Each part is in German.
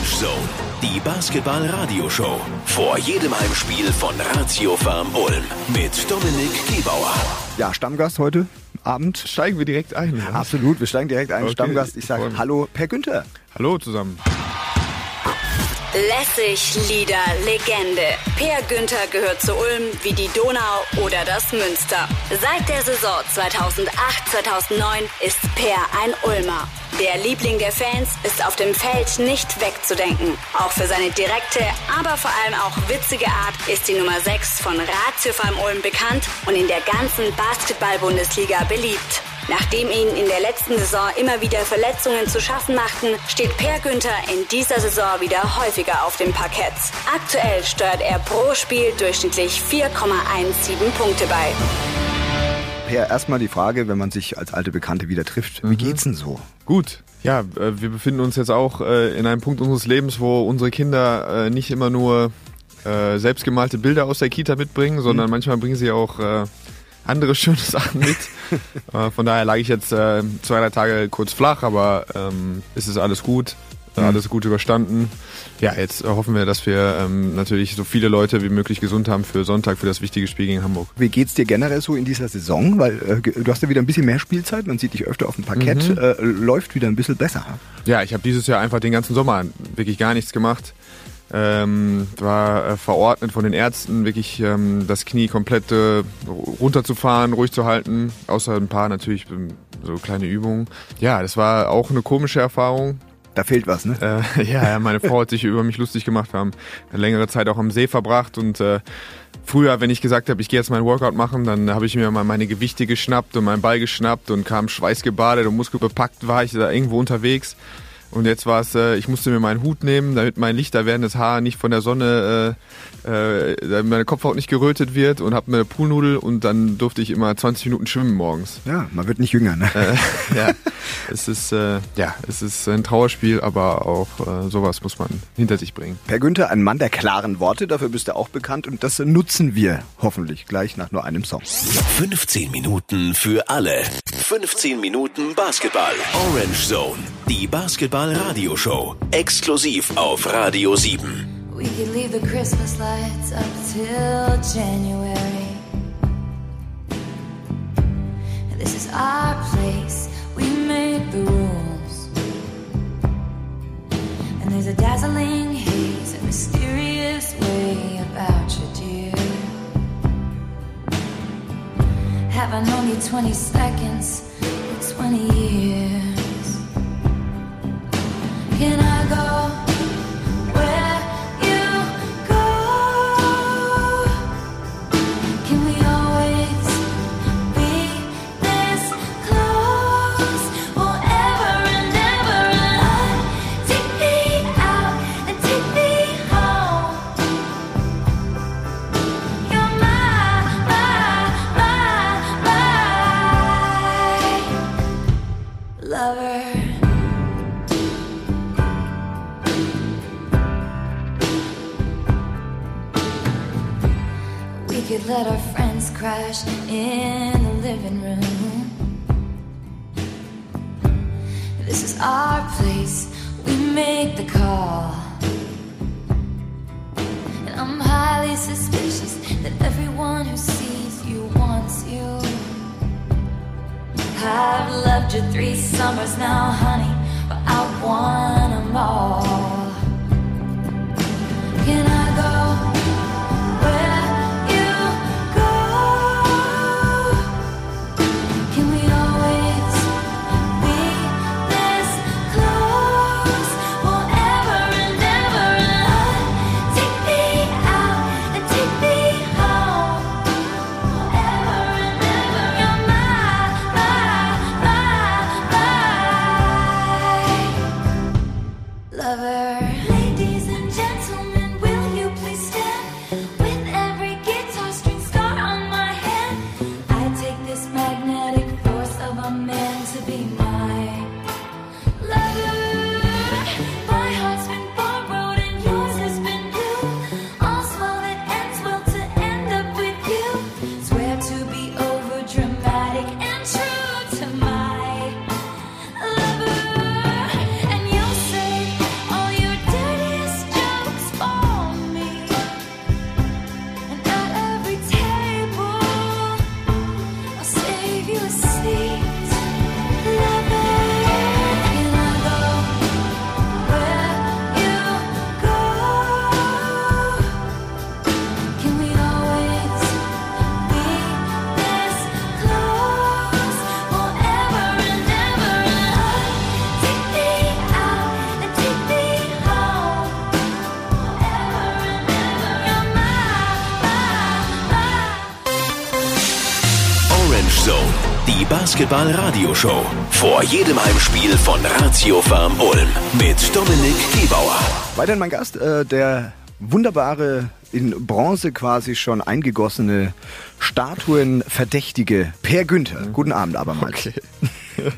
Orange Zone, die Basketball-Radioshow. Vor jedem Heimspiel von Ratio Farm Ulm mit Dominik Gebauer. Ja, Stammgast heute Abend. Steigen wir direkt ein. Ja? Absolut, wir steigen direkt ein. Okay, Stammgast, ich sage. Hallo, Per Günther. Hallo zusammen. Lässig, Lieder, Legende. Per Günther gehört zu Ulm wie die Donau oder das Münster. Seit der Saison 2008-2009 ist Per ein Ulmer. Der Liebling der Fans ist auf dem Feld nicht wegzudenken. Auch für seine direkte, aber vor allem auch witzige Art ist die Nummer 6 von Ratio Farm Ulm bekannt und in der ganzen Basketball-Bundesliga beliebt. Nachdem ihnen in der letzten Saison immer wieder Verletzungen zu schaffen machten, steht Per Günther in dieser Saison wieder häufiger auf dem Parkett. Aktuell steuert er pro Spiel durchschnittlich 4,17 Punkte bei. Per, erstmal die Frage, wenn man sich als alte Bekannte wieder trifft, Mhm. wie geht's denn so? Gut. Ja, äh, wir befinden uns jetzt auch äh, in einem Punkt unseres Lebens, wo unsere Kinder äh, nicht immer nur selbstgemalte Bilder aus der Kita mitbringen, sondern manchmal bringen sie auch äh, andere schöne Sachen mit. äh, von daher lag ich jetzt äh, zwei, drei Tage kurz flach, aber ähm, es ist alles gut. äh, Alles gut überstanden. Ja, jetzt hoffen wir, dass wir ähm, natürlich so viele Leute wie möglich gesund haben für Sonntag, für das wichtige Spiel gegen Hamburg. Wie geht's dir generell so in dieser Saison? Weil äh, du hast ja wieder ein bisschen mehr Spielzeit, man sieht dich öfter auf dem Parkett, Mhm. äh, läuft wieder ein bisschen besser. Ja, ich habe dieses Jahr einfach den ganzen Sommer wirklich gar nichts gemacht. Ähm, war äh, verordnet von den Ärzten, wirklich ähm, das Knie komplett äh, runterzufahren, ruhig zu halten, außer ein paar natürlich ähm, so kleine Übungen. Ja, das war auch eine komische Erfahrung. Da fehlt was, ne? Äh, ja, ja, meine Frau hat sich über mich lustig gemacht. Wir haben eine längere Zeit auch am See verbracht und äh, früher, wenn ich gesagt habe, ich gehe jetzt meinen Workout machen, dann habe ich mir mal meine Gewichte geschnappt und meinen Ball geschnappt und kam schweißgebadet und muskelbepackt war ich da irgendwo unterwegs. Und jetzt war es, äh, ich musste mir meinen Hut nehmen, damit mein lichter werdendes Haar nicht von der Sonne, äh, äh, damit meine Kopfhaut nicht gerötet wird und habe mir eine Poolnudel und dann durfte ich immer 20 Minuten schwimmen morgens. Ja, man wird nicht jünger, ne? Äh, ja, es ist, äh, ja, es ist ein Trauerspiel, aber auch äh, sowas muss man hinter sich bringen. Per Günther, ein Mann der klaren Worte, dafür bist du auch bekannt und das nutzen wir hoffentlich gleich nach nur einem Song. 15 Minuten für alle. 15 Minuten Basketball. Orange Zone, die Basketball-Radio-Show. Exklusiv auf Radio 7. We leave the Christmas lights up till January. This is our place, we make the rules. And there's a dazzling haze, a mysterious way about you, dear. Have I known you 20 seconds or 20 years? Can I you three summers now, honey, but I want them all. Die Basketball-Radioshow. Vor jedem Heimspiel von Ratio Farm Ulm mit Dominik Gebauer. Weiterhin mein Gast, äh, der wunderbare, in Bronze quasi schon eingegossene Statuenverdächtige Per Günther. Guten Abend abermals. Okay.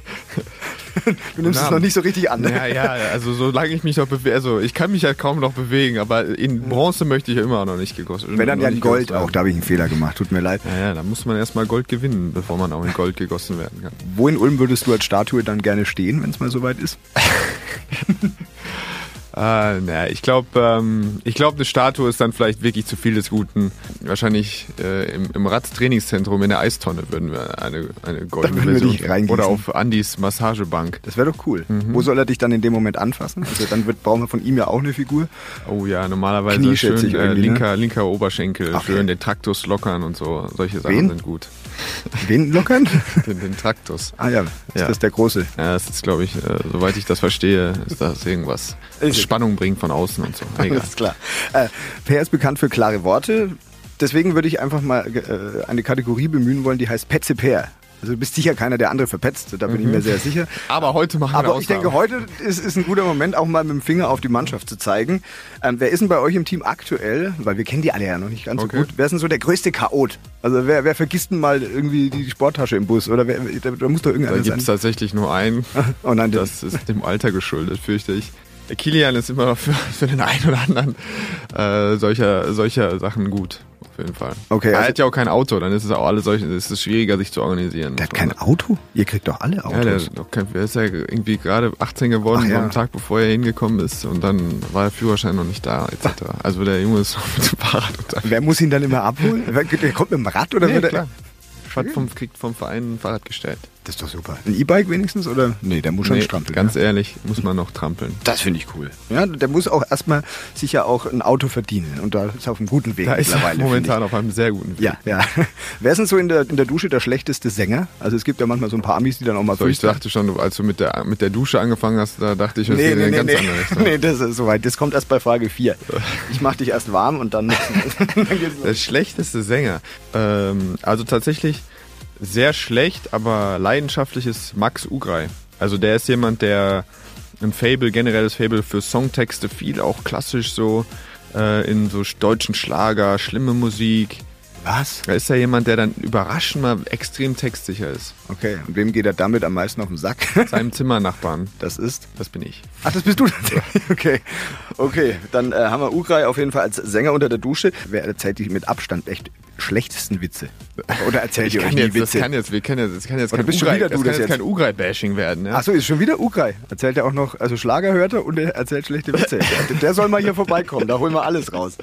Du nimmst es noch nicht so richtig an, ne? Ja, ja, also solange ich mich noch bewege, also ich kann mich halt kaum noch bewegen, aber in Bronze möchte ich ja immer noch nicht gegossen Wenn dann ja in Gold auch, da habe ich einen Fehler gemacht, tut mir leid. werden. Ja, ja, da muss man erstmal Gold gewinnen, bevor man auch in Gold gegossen werden kann. Wo in Ulm würdest du als Statue dann gerne stehen, wenn es mal soweit ist? Ah, naja, ich glaube, ähm, ich glaube, eine Statue ist dann vielleicht wirklich zu viel des Guten. Wahrscheinlich äh, im, im Radtrainingszentrum in der Eistonne würden wir eine, eine goldene würden wir Version. Oder auf Andys Massagebank. Das wäre doch cool. Mhm. Wo soll er dich dann in dem Moment anfassen? Also dann wird, brauchen wir von ihm ja auch eine Figur. Oh ja, normalerweise Knie ich schön äh, ne? linker, linker Oberschenkel, Ach, schön ja. den Traktus lockern und so. Solche Sachen Wen? sind gut. Wen lockern? Den, den Traktus. ah ja, ist Ja. das der große? Ja, das ist, glaube ich, äh, soweit ich das verstehe, ist das irgendwas. Ist- Spannung bringt von außen und so. Egal. Alles klar. Äh, per ist bekannt für klare Worte. Deswegen würde ich einfach mal äh, eine Kategorie bemühen wollen, die heißt Petze Per. Also du bist sicher keiner, der andere verpetzt, da bin ich mir sehr sicher. Aber heute machen wir Aber ich denke, heute ist, ist ein guter Moment, auch mal mit dem Finger auf die Mannschaft zu zeigen. Ähm, wer ist denn bei euch im Team aktuell, weil wir kennen die alle ja noch nicht ganz Okay. so gut, wer ist denn so der größte Chaot? Also wer, wer vergisst denn mal irgendwie die Sporttasche im Bus? Oder wer, da, da muss doch Da irgendeiner gibt es tatsächlich nur einen. Oh nein, Das ist dem Alter geschuldet, fürchte ich. Kilian ist immer noch für, für den einen oder anderen äh, solcher, solcher Sachen gut. Auf jeden Fall. Okay, er also- hat ja auch kein Auto, dann ist es auch alles solche, ist es schwieriger, sich zu organisieren. der hat kein Auto? Ihr kriegt doch alle Autos. Ja, der, hat doch kein, der ist ja irgendwie gerade 18 geworden Ach ja. am Tag, bevor er hingekommen ist und dann war der Führerschein noch nicht da, etc. Also der Junge ist mit dem Fahrrad unterwegs. Wer muss ihn dann immer abholen? Der kommt mit dem Rad oder Nee, wird er- klar. Vom, kriegt vom Verein ein Fahrrad gestellt. Das ist doch super. Ein E-Bike wenigstens oder? Nee, der muss schon Nee, strampeln. ganz ja. ehrlich, muss man noch trampeln. Das finde ich cool. Ja, der muss auch erstmal sich ja auch ein Auto verdienen und da ist er auf einem guten Weg Da ist er mittlerweile. momentan auf einem sehr guten Weg. Ja, ja. Wer ist denn so in der, in der Dusche der schlechteste Sänger? Also es gibt ja manchmal so ein paar Amis, die dann auch mal So, ich dachte schon, als du mit der, mit der Dusche angefangen hast, da dachte ich, das Nee, geht nee, in nee, eine nee. ganz andere Richtung. nee, das ist soweit. Das kommt erst bei Frage 4. Ich mache dich erst warm und dann, dann geht's los. Der schlechteste Sänger. Ähm, also tatsächlich sehr schlecht, aber leidenschaftlich ist Max Ugrei. Also der ist jemand, der ein Fable, generelles Fable für Songtexte, viel auch klassisch so äh, in so deutschen Schlager, schlimme Musik. Was? Da ist ja jemand, der dann überraschend mal extrem textsicher ist. Okay, und wem geht er damit am meisten auf den Sack? Seinem Zimmernachbarn. Das ist Das bin ich. Ach, das bist du tatsächlich. Okay. Okay, dann äh, haben wir Ugrai auf jeden Fall als Sänger unter der Dusche. Wer erzählt die mit Abstand echt schlechtesten Witze? Oder erzählt ihr euch jetzt, das Witze? kann jetzt, wir können jetzt, das kann jetzt Oder kein bist Ugrei, wieder das du kann das jetzt kein Ugrei-Bashing werden. Ja? Achso, ist schon wieder Ugrai. Erzählt er auch noch, also Schlager hört er und er erzählt schlechte Witze. der, der soll mal hier vorbeikommen, da holen wir alles raus.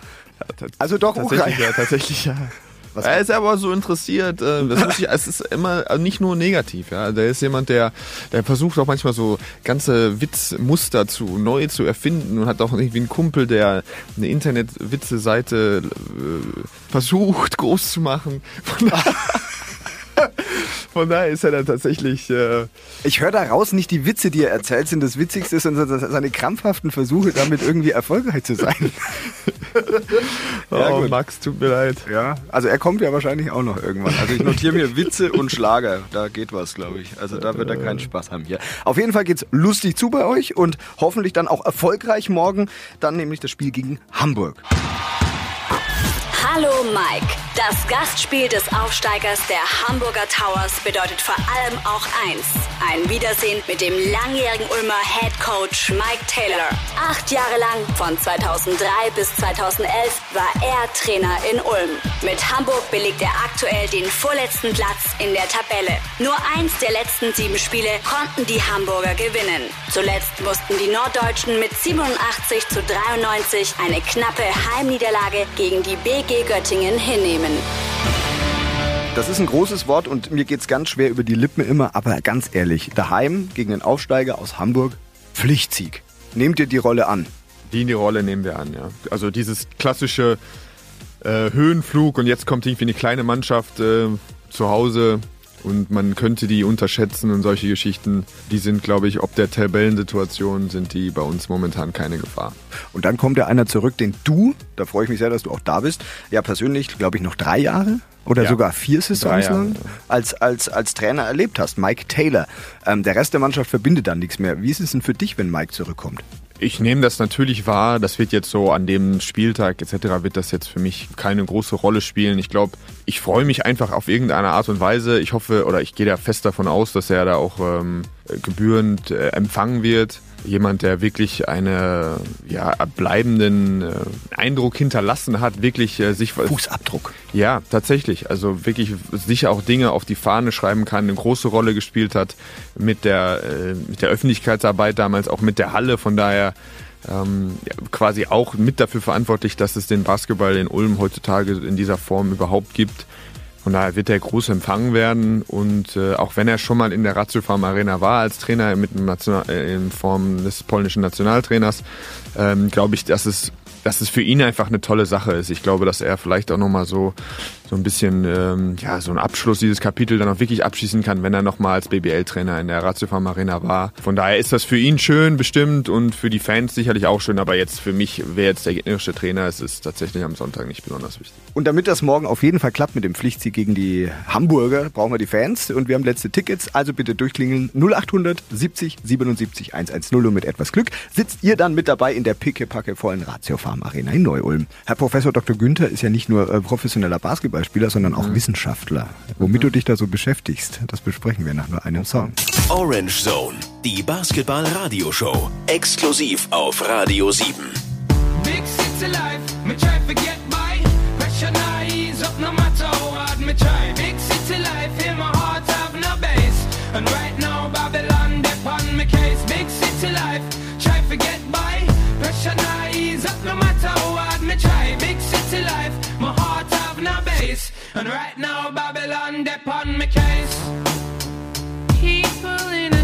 Also doch. Tatsächlich, ja, tatsächlich, ja. Was- er ist aber so interessiert, äh, das muss ich, es ist immer also nicht nur negativ, ja. Der ist jemand, der, der versucht auch manchmal so ganze Witzmuster zu neu zu erfinden und hat auch irgendwie einen Kumpel, der eine Internet-Witze-Seite äh, versucht groß zu machen. Von, daher ist er dann tatsächlich äh, Ich höre da raus, nicht die Witze, die er erzählt, sind das Witzigste, sondern seine krampfhaften Versuche, damit irgendwie erfolgreich zu sein. Ja, oh. Max, tut mir leid. Ja, also er kommt ja wahrscheinlich auch noch irgendwann. Also ich notiere mir Witze und Schlager. Da geht was, glaube ich. Also da wird er keinen Spaß haben hier. Auf jeden Fall geht's lustig zu bei euch und hoffentlich dann auch erfolgreich morgen. Dann nämlich das Spiel gegen Hamburg. Hallo Mike. Das Gastspiel des Aufsteigers der Hamburger Towers bedeutet vor allem auch eins. Ein Wiedersehen mit dem langjährigen Ulmer Head Coach Mike Taylor. Acht Jahre lang, von 2003 bis 2011, war er Trainer in Ulm. Mit Hamburg belegt er aktuell den vorletzten Platz in der Tabelle. Nur eins der letzten sieben Spiele konnten die Hamburger gewinnen. Zuletzt mussten die Norddeutschen mit 87 zu 93 eine knappe Heimniederlage gegen die BG Göttingen hinnehmen. Das ist ein großes Wort und mir geht's ganz schwer über die Lippen immer, aber ganz ehrlich, daheim gegen den Aufsteiger aus Hamburg, Pflichtsieg. Nehmt ihr die Rolle an? Die in die Rolle nehmen wir an, ja. Also dieses klassische äh, Höhenflug und jetzt kommt irgendwie eine kleine Mannschaft äh, zu Hause und man könnte die unterschätzen und solche Geschichten, die sind, glaube ich, ob der Tabellensituation sind die bei uns momentan keine Gefahr. Und dann kommt ja einer zurück, den du, da freue ich mich sehr, dass du auch da bist, ja persönlich, glaube ich, noch drei Jahre oder Ja. sogar vier Saisons lang als, als, als Trainer erlebt hast. Mike Taylor. Ähm, der Rest der Mannschaft verbindet dann nichts mehr. Wie ist es denn für dich, wenn Mike zurückkommt? Ich nehme das natürlich wahr. Das wird jetzt so an dem Spieltag etc. wird das jetzt für mich keine große Rolle spielen. Ich glaube, ich freue mich einfach auf irgendeine Art und Weise. Ich hoffe oder ich gehe da fest davon aus, dass er da auch ähm, gebührend äh, empfangen wird. Jemand, der wirklich eine ja, bleibenden äh, Eindruck hinterlassen hat, wirklich äh, sich Fußabdruck. ja, tatsächlich. Also wirklich sicher auch Dinge auf die Fahne schreiben kann, eine große Rolle gespielt hat mit der, äh, mit der Öffentlichkeitsarbeit damals, auch mit der Halle. Von daher ähm, ja, quasi auch mit dafür verantwortlich, dass es den Basketball in Ulm heutzutage in dieser Form überhaupt gibt. Von daher wird er groß empfangen werden und äh, auch wenn er schon mal in der Ratio Farm Arena war als Trainer mit dem National, äh, in Form des polnischen Nationaltrainers, ähm, glaube ich, dass es, dass es für ihn einfach eine tolle Sache ist. Ich glaube, dass er vielleicht auch nochmal so, so ein bisschen, ähm, ja, so einen Abschluss dieses Kapitel dann auch wirklich abschließen kann, wenn er nochmal als BBL-Trainer in der Ratio Farm Arena war. Von daher ist das für ihn schön bestimmt und für die Fans sicherlich auch schön, aber jetzt für mich, wer jetzt der gegnerische Trainer ist, ist tatsächlich am Sonntag nicht besonders wichtig. Und damit das morgen auf jeden Fall klappt mit dem Pflichtsieg gegen die Hamburger, brauchen wir die Fans und wir haben letzte Tickets, also bitte durchklingeln 0800 70 77 110 und mit etwas Glück sitzt ihr dann mit dabei in der pickepacke vollen Ratio Farm Arena in Neu-Ulm. Herr Professor Dr. Günther ist ja nicht nur äh, professioneller Basketballspieler, sondern auch Wissenschaftler. Womit du dich da so beschäftigst, das besprechen wir nach nur einem Song. Orange Zone, die Basketball-Radioshow. Exklusiv auf Radio 7. Big city life, me try face And right now Babylon depend my case. People in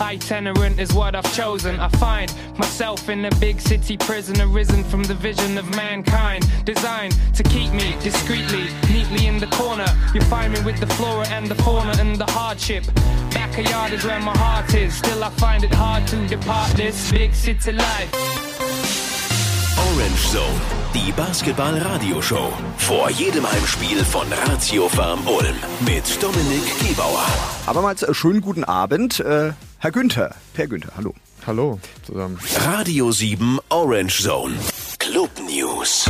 itinerant is what I've chosen. I find myself in a big city prison, arisen from the vision of mankind. Designed to keep me discreetly, neatly in the corner. You find me with the flora and the fauna and the hardship. Backyard is where my heart is. Still, I find it hard to depart this big city life. Orange Zone, die Basketball-Radioshow. Vor jedem Heimspiel von Ratio Farm Ulm mit Dominik Gebauer. Abermals schönen guten Abend, äh, Herr Günther. Per Günther, hallo. Hallo zusammen. Radio 7 Orange Zone. Club News.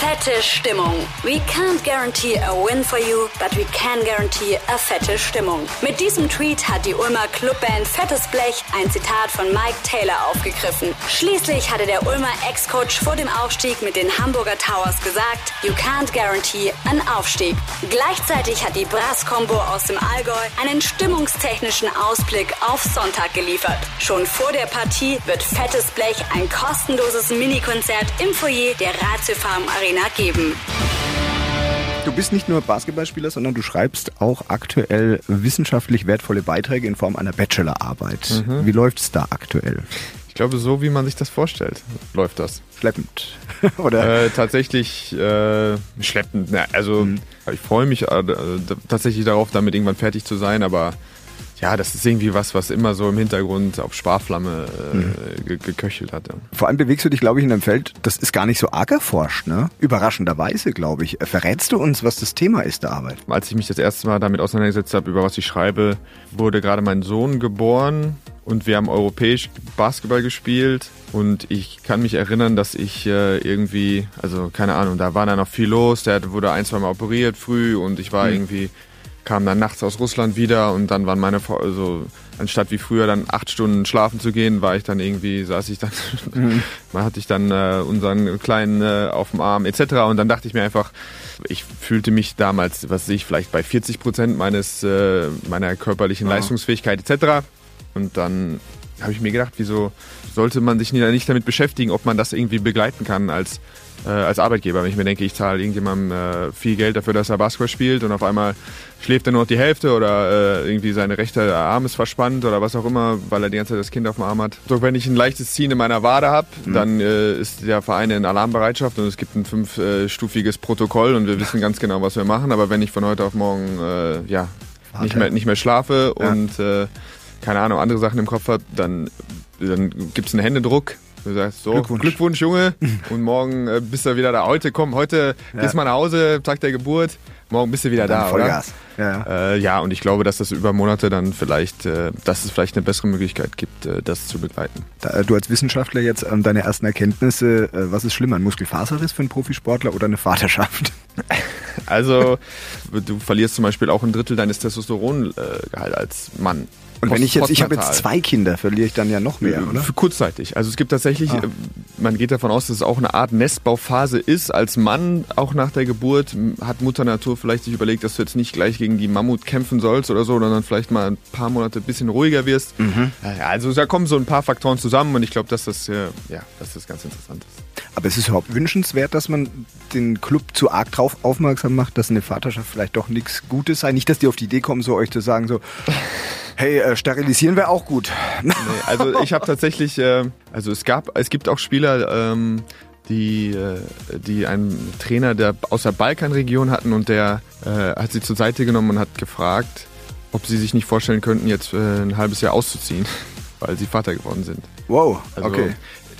Fette Stimmung. We can't guarantee a win for you, but we can guarantee a fette Stimmung. Mit diesem Tweet hat die Ulmer Clubband Fettes Blech ein Zitat von Mike Taylor aufgegriffen. Schließlich hatte der Ulmer Ex-Coach vor dem Aufstieg mit den Hamburger Towers gesagt, you can't guarantee an Aufstieg. Gleichzeitig hat die Brass-Kombo aus dem Allgäu einen stimmungstechnischen Ausblick auf Sonntag geliefert. Schon vor der Partie wird Fettes Blech ein kostenloses Minikonzert im Foyer der Ratio Farm Arena geben. Du bist nicht nur Basketballspieler, sondern du schreibst auch aktuell wissenschaftlich wertvolle Beiträge in Form einer Bachelorarbeit. Mhm. Wie läuft's da aktuell? Ich glaube, so wie man sich das vorstellt, läuft das. Schleppend. Oder? Äh, tatsächlich äh, schleppend. Na, also ich freue mich äh, tatsächlich darauf, damit irgendwann fertig zu sein, aber ja, das ist irgendwie was, was immer so im Hintergrund auf Sparflamme äh, ge geköchelt hat. Ja. Vor allem bewegst du dich, glaube ich, in einem Feld, das ist gar nicht so arg erforscht, ne? Überraschenderweise, glaube ich. Verrätst du uns, was das Thema ist der Arbeit? Als ich mich das erste Mal damit auseinandergesetzt habe, über was ich schreibe, wurde gerade mein Sohn geboren und wir haben europäisch Basketball gespielt und ich kann mich erinnern, dass ich äh, irgendwie, also keine Ahnung, da war da noch viel los, der wurde ein, zwei Mal operiert früh und ich war irgendwie, kam dann nachts aus Russland wieder und dann waren meine, Frau- also anstatt wie früher dann acht Stunden schlafen zu gehen, war ich dann irgendwie, saß ich dann, mal hatte ich dann äh, unseren Kleinen äh, auf dem Arm etc. Und dann dachte ich mir einfach, ich fühlte mich damals, was weiß ich, vielleicht bei 40 Prozent meines, äh, meiner körperlichen Leistungsfähigkeit etc. Und dann habe ich mir gedacht, wieso sollte man sich nicht damit beschäftigen, ob man das irgendwie begleiten kann als, äh, als Arbeitgeber. Wenn ich mir denke, ich zahle irgendjemandem äh, viel Geld dafür, dass er Basketball spielt und auf einmal schläft er nur noch die Hälfte oder äh, irgendwie seine rechte Arm ist verspannt oder was auch immer, weil er die ganze Zeit das Kind auf dem Arm hat. So, wenn ich ein leichtes Ziehen in meiner Wade habe, dann äh, ist der Verein in Alarmbereitschaft und es gibt ein fünfstufiges Protokoll und wir wissen ganz genau, was wir machen. Aber wenn ich von heute auf morgen äh, ja, nicht, mehr, nicht mehr schlafe Ja. und äh, keine Ahnung, andere Sachen im Kopf habe, dann, dann gibt es einen Händedruck. Du sagst so, Glückwunsch. Glückwunsch, Junge. Und morgen äh, bist du wieder da. Heute, komm, heute gehst mal nach Hause, Tag der Geburt. Morgen bist du wieder da, Dann oder? Vollgas. Ja, ja. Äh, ja, und ich glaube, dass das über Monate dann vielleicht, äh, dass es vielleicht eine bessere Möglichkeit gibt, äh, das zu begleiten. Da, äh, du als Wissenschaftler jetzt ähm, deine ersten Erkenntnisse, äh, was ist schlimmer, ein Muskelfaserriss für einen Profisportler oder eine Vaterschaft? Also, du verlierst zum Beispiel auch ein Drittel deines Testosterongehalt als Mann. Und wenn ich jetzt, ich habe jetzt zwei Kinder, verliere ich dann ja noch mehr, oder? Für kurzzeitig. Also es gibt tatsächlich, Ah. äh, man geht davon aus, dass es auch eine Art Nestbauphase ist. Als Mann, auch nach der Geburt, hat Mutter Natur vielleicht sich überlegt, dass du jetzt nicht gleich gegen die Mammut kämpfen sollst oder so, sondern vielleicht mal ein paar Monate ein bisschen ruhiger wirst. Mhm. Also da kommen so ein paar Faktoren zusammen und ich glaube, dass das, äh, ja, dass das ganz interessant ist. Aber es ist überhaupt wünschenswert, dass man den Club zu arg drauf aufmerksam macht, dass eine Vaterschaft vielleicht doch nichts Gutes sei. Nicht, dass die auf die Idee kommen, so euch zu sagen, so, hey, äh, sterilisieren wäre auch gut. Nee, also ich habe tatsächlich, äh, also es gab, es gibt auch Spieler, ähm, die, äh, die einen Trainer der aus der Balkanregion hatten und der äh, hat sie zur Seite genommen und hat gefragt, ob sie sich nicht vorstellen könnten, jetzt äh, ein halbes Jahr auszuziehen, weil sie Vater geworden sind. Wow, Also, okay.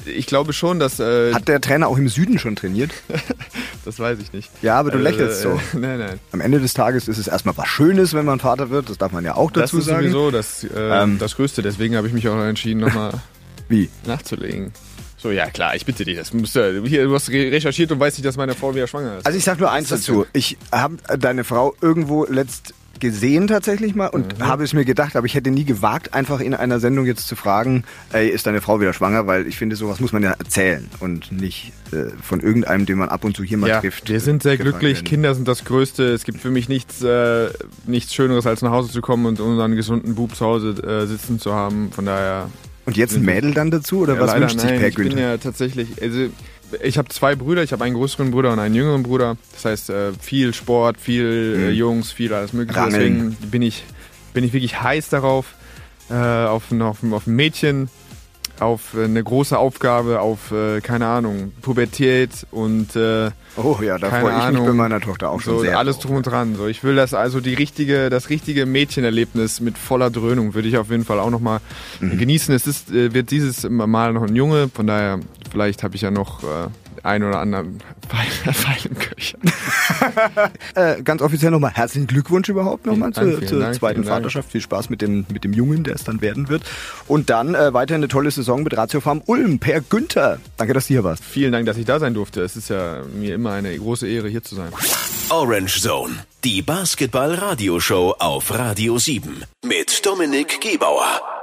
Ich glaube schon, dass äh, Hat der Trainer auch im Süden schon trainiert? das weiß ich nicht. Ja, aber du Also, lächelst so. äh, Nein, nein. Am Ende des Tages ist es erstmal was Schönes, wenn man Vater wird. Das darf man ja auch Das dazu ist sagen. sowieso das, äh, Ähm. das Größte. Deswegen habe ich mich auch entschieden, nochmal Wie? nachzulegen. So, ja klar, ich bitte dich. Das musst du, hier, du hast re- recherchiert und weißt nicht, dass meine Frau wieder schwanger ist. Also ich sag nur eins das dazu. Ich habe deine Frau irgendwo letzt gesehen tatsächlich mal und Mhm. habe es mir gedacht, aber ich hätte nie gewagt, einfach in einer Sendung jetzt zu fragen, ey, ist deine Frau wieder schwanger? Weil ich finde, sowas muss man ja erzählen und nicht äh, von irgendeinem, den man ab und zu hier mal ja, trifft. wir sind sehr gefallen glücklich. werden. Kinder sind das Größte. Es gibt für mich nichts, äh, nichts Schöneres, als nach Hause zu kommen und unseren gesunden Bub zu Hause äh, sitzen zu haben. Von daher. Und jetzt ein Mädel dann dazu oder Ja, was wünscht sich nein. Per Ich bin Günther? ja tatsächlich. Also, ich habe zwei Brüder. Ich habe einen größeren Bruder und einen jüngeren Bruder. Das heißt, äh, viel Sport, viel äh, Jungs, viel alles Mögliche. Mhm. Deswegen bin ich, bin ich wirklich heiß darauf, äh, auf, ein- auf, auf ein Mädchen, auf eine große Aufgabe, auf, keine Ahnung, Pubertät und Oh ja, da freue ich mich Ahnung. bei meiner Tochter auch schon so sehr. alles drum und dran. So, ich will das also die richtige, das richtige Mädchenerlebnis mit voller Dröhnung würde ich auf jeden Fall auch noch mal Mhm. genießen. Es ist, wird dieses Mal noch ein Junge, von daher vielleicht habe ich ja noch äh, ein oder anderen Pfeil, Pfeil im Köcher. Äh, ganz offiziell nochmal herzlichen Glückwunsch überhaupt nochmal Dank, zur, Dank, zweiten Dank. Vaterschaft. Viel Spaß mit dem, mit dem Jungen, der es dann werden wird. Und dann äh, weiter eine tolle Saison mit Ratio Farm Ulm. Per Günther. Danke, dass du hier warst. Vielen Dank, dass ich da sein durfte. Es ist ja mir immer eine große Ehre, hier zu sein. Orange Zone, die Basketball-Radioshow auf Radio 7 mit Dominik Gebauer.